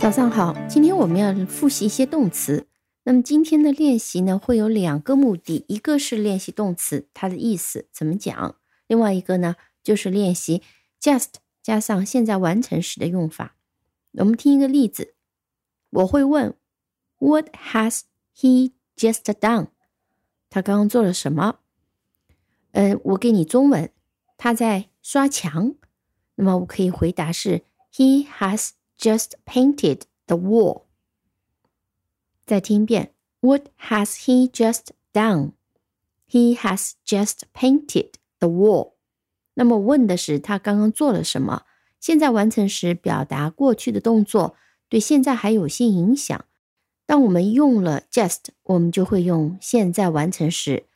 早上好，今天我们要复习一些动词。那么今天的练习呢，会有两个目的，一个是练习动词它的意思怎么讲，另外一个呢就是练习 just 加上现在完成时的用法。我们听一个例子，我会问 What has he just done？他刚刚做了什么？呃，我给你中文，他在刷墙。那么我可以回答是 He has just painted the wall。再听一遍，What has he just done? He has just painted the wall。那么问的是他刚刚做了什么？现在完成时表达过去的动作对现在还有些影响。当我们用了 just，我们就会用现在完成时。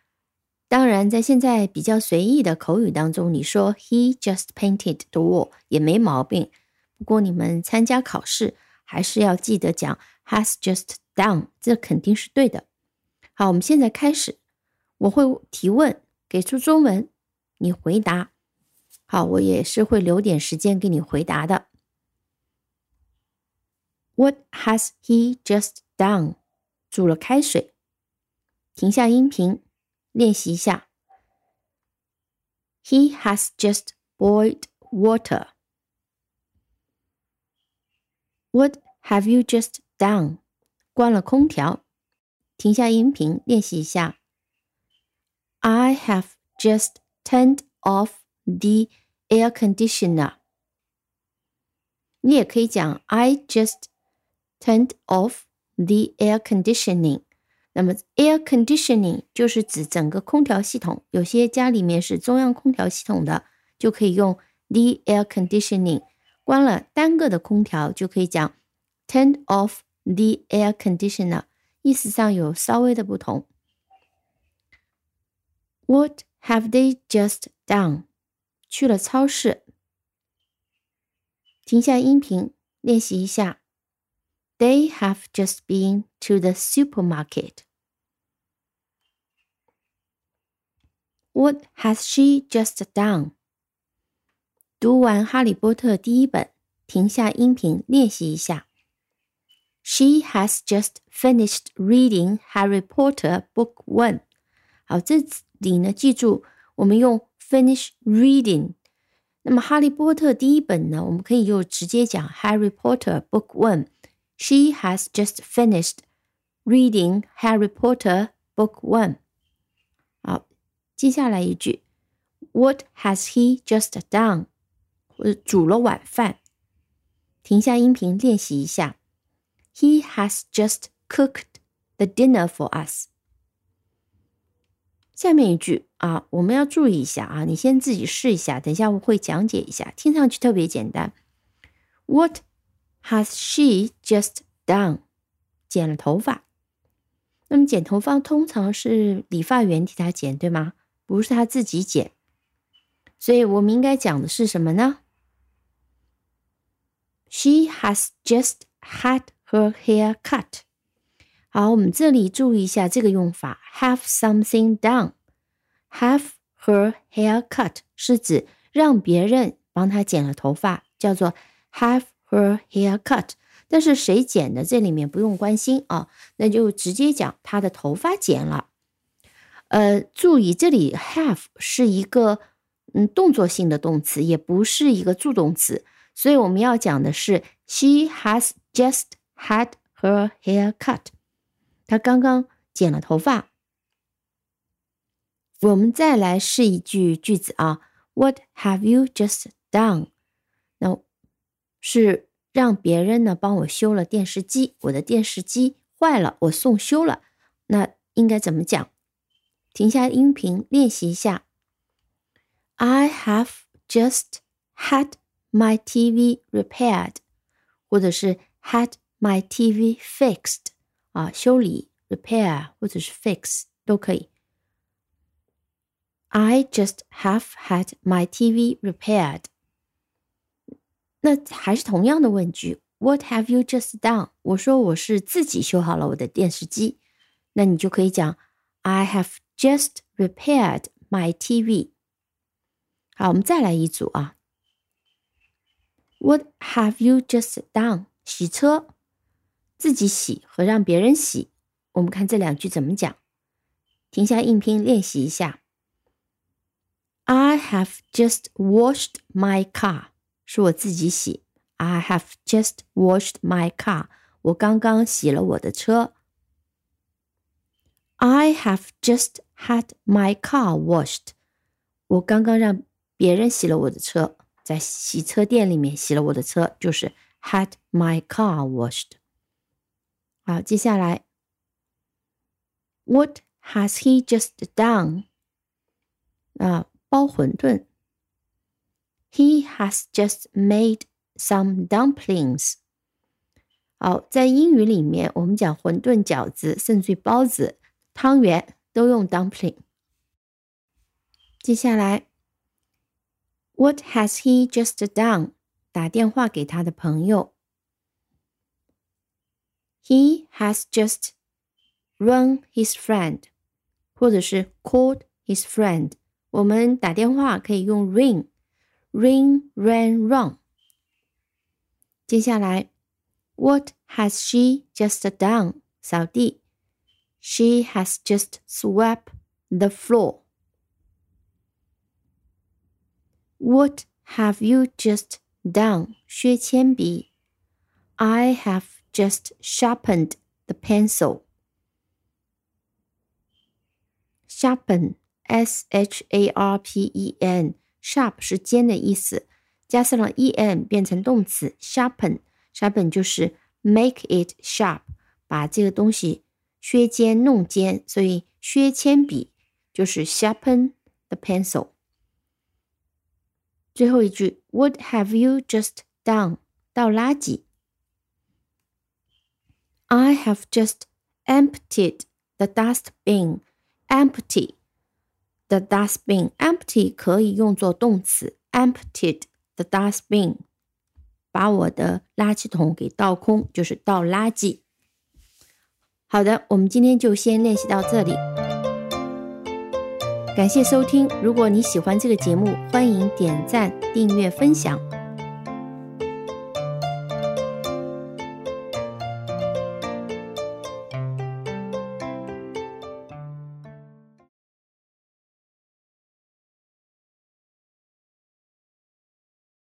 当然，在现在比较随意的口语当中，你说 He just painted the wall 也没毛病。不过你们参加考试还是要记得讲 has just done，这肯定是对的。好，我们现在开始，我会提问，给出中文，你回答。好，我也是会留点时间给你回答的。What has he just done？煮了开水。停下音频，练习一下。He has just boiled water. What have you just done？关了空调，停下音频，练习一下。I have just turned off the air conditioner。你也可以讲 I just turned off the air conditioning。那么 air conditioning 就是指整个空调系统，有些家里面是中央空调系统的，就可以用 the air conditioning。 关了单个的空调，就可以讲 turn off the air conditioner，意思上有稍微的不同。What have they just done？去了超市，停下音频，练习一下。They have just been to the supermarket. What has she just done? 读完《哈利波特》第一本，停下音频练习一下。She has just finished reading Harry Potter Book One。好，这里呢，记住我们用 finish reading。那么《哈利波特》第一本呢，我们可以就直接讲 Harry Potter Book One。She has just finished reading Harry Potter Book One。好，接下来一句，What has he just done？ 煮了晚饭，停下音频练习一下。He has just cooked the dinner for us。下面一句啊，我们要注意一下啊，你先自己试一下，等一下我会讲解一下，听上去特别简单。What has she just done？剪了头发。那么剪头发通常是理发员替他剪，对吗？不是他自己剪。所以我们应该讲的是什么呢？She has just had her hair cut。好，我们这里注意一下这个用法，have something done。have her hair cut 是指让别人帮她剪了头发，叫做 have her hair cut。但是谁剪的，这里面不用关心啊，那就直接讲她的头发剪了。呃，注意这里 have 是一个嗯动作性的动词，也不是一个助动词。所以我们要讲的是，She has just had her hair cut。她刚刚剪了头发。我们再来试一句句子啊，What have you just done？那是让别人呢帮我修了电视机，我的电视机坏了，我送修了。那应该怎么讲？停下音频练习一下。I have just had My TV repaired，或者是 had my TV fixed 啊，修理 repair 或者是 fix 都可以。I just have had my TV repaired。那还是同样的问句，What have you just done？我说我是自己修好了我的电视机，那你就可以讲 I have just repaired my TV。好，我们再来一组啊。 What have you just done？洗车。 自己洗和让别人洗，我们看这两句怎么讲。停下音频练习一下。I have just washed my car，是我自己洗。I have just washed my car，我刚刚洗了我的车。I have just had my car washed，我刚刚让别人洗了我的车， 在洗车店里面洗了我的车，就是 had my car washed。好，接下来，What has he just done？啊，包馄饨。He has just made some dumplings。好，在英语里面，我们讲馄饨、饺子，甚至于包子、汤圆都用 dumpling。接下来 ，What has he just done？打电话给他的朋友。He has just run his friend，或者是 called his friend。我们打电话可以用 ring，ring ran run。接下来，What has she just done？扫地。She has just swept the floor. What have you just done? 削铅笔。I have just sharpened the pencil. Sharpen, S-H-A-R-P-E-N, sharp 是尖的意思，加上了 e-n 变成动词 sharpen。sharpen 就是 make it sharp，把这个东西削尖、弄尖，所以削铅笔就是 sharpen the pencil。 最后一句，What have you just done？倒垃圾。I have just emptied the dustbin. Empty the dustbin. Empty 可以用作动词，emptied the dustbin，把我的垃圾桶给倒空，就是倒垃圾。好的，我们今天就先练习到这里。感谢收听，如果你喜欢这个节目，欢迎点赞、订阅、分享。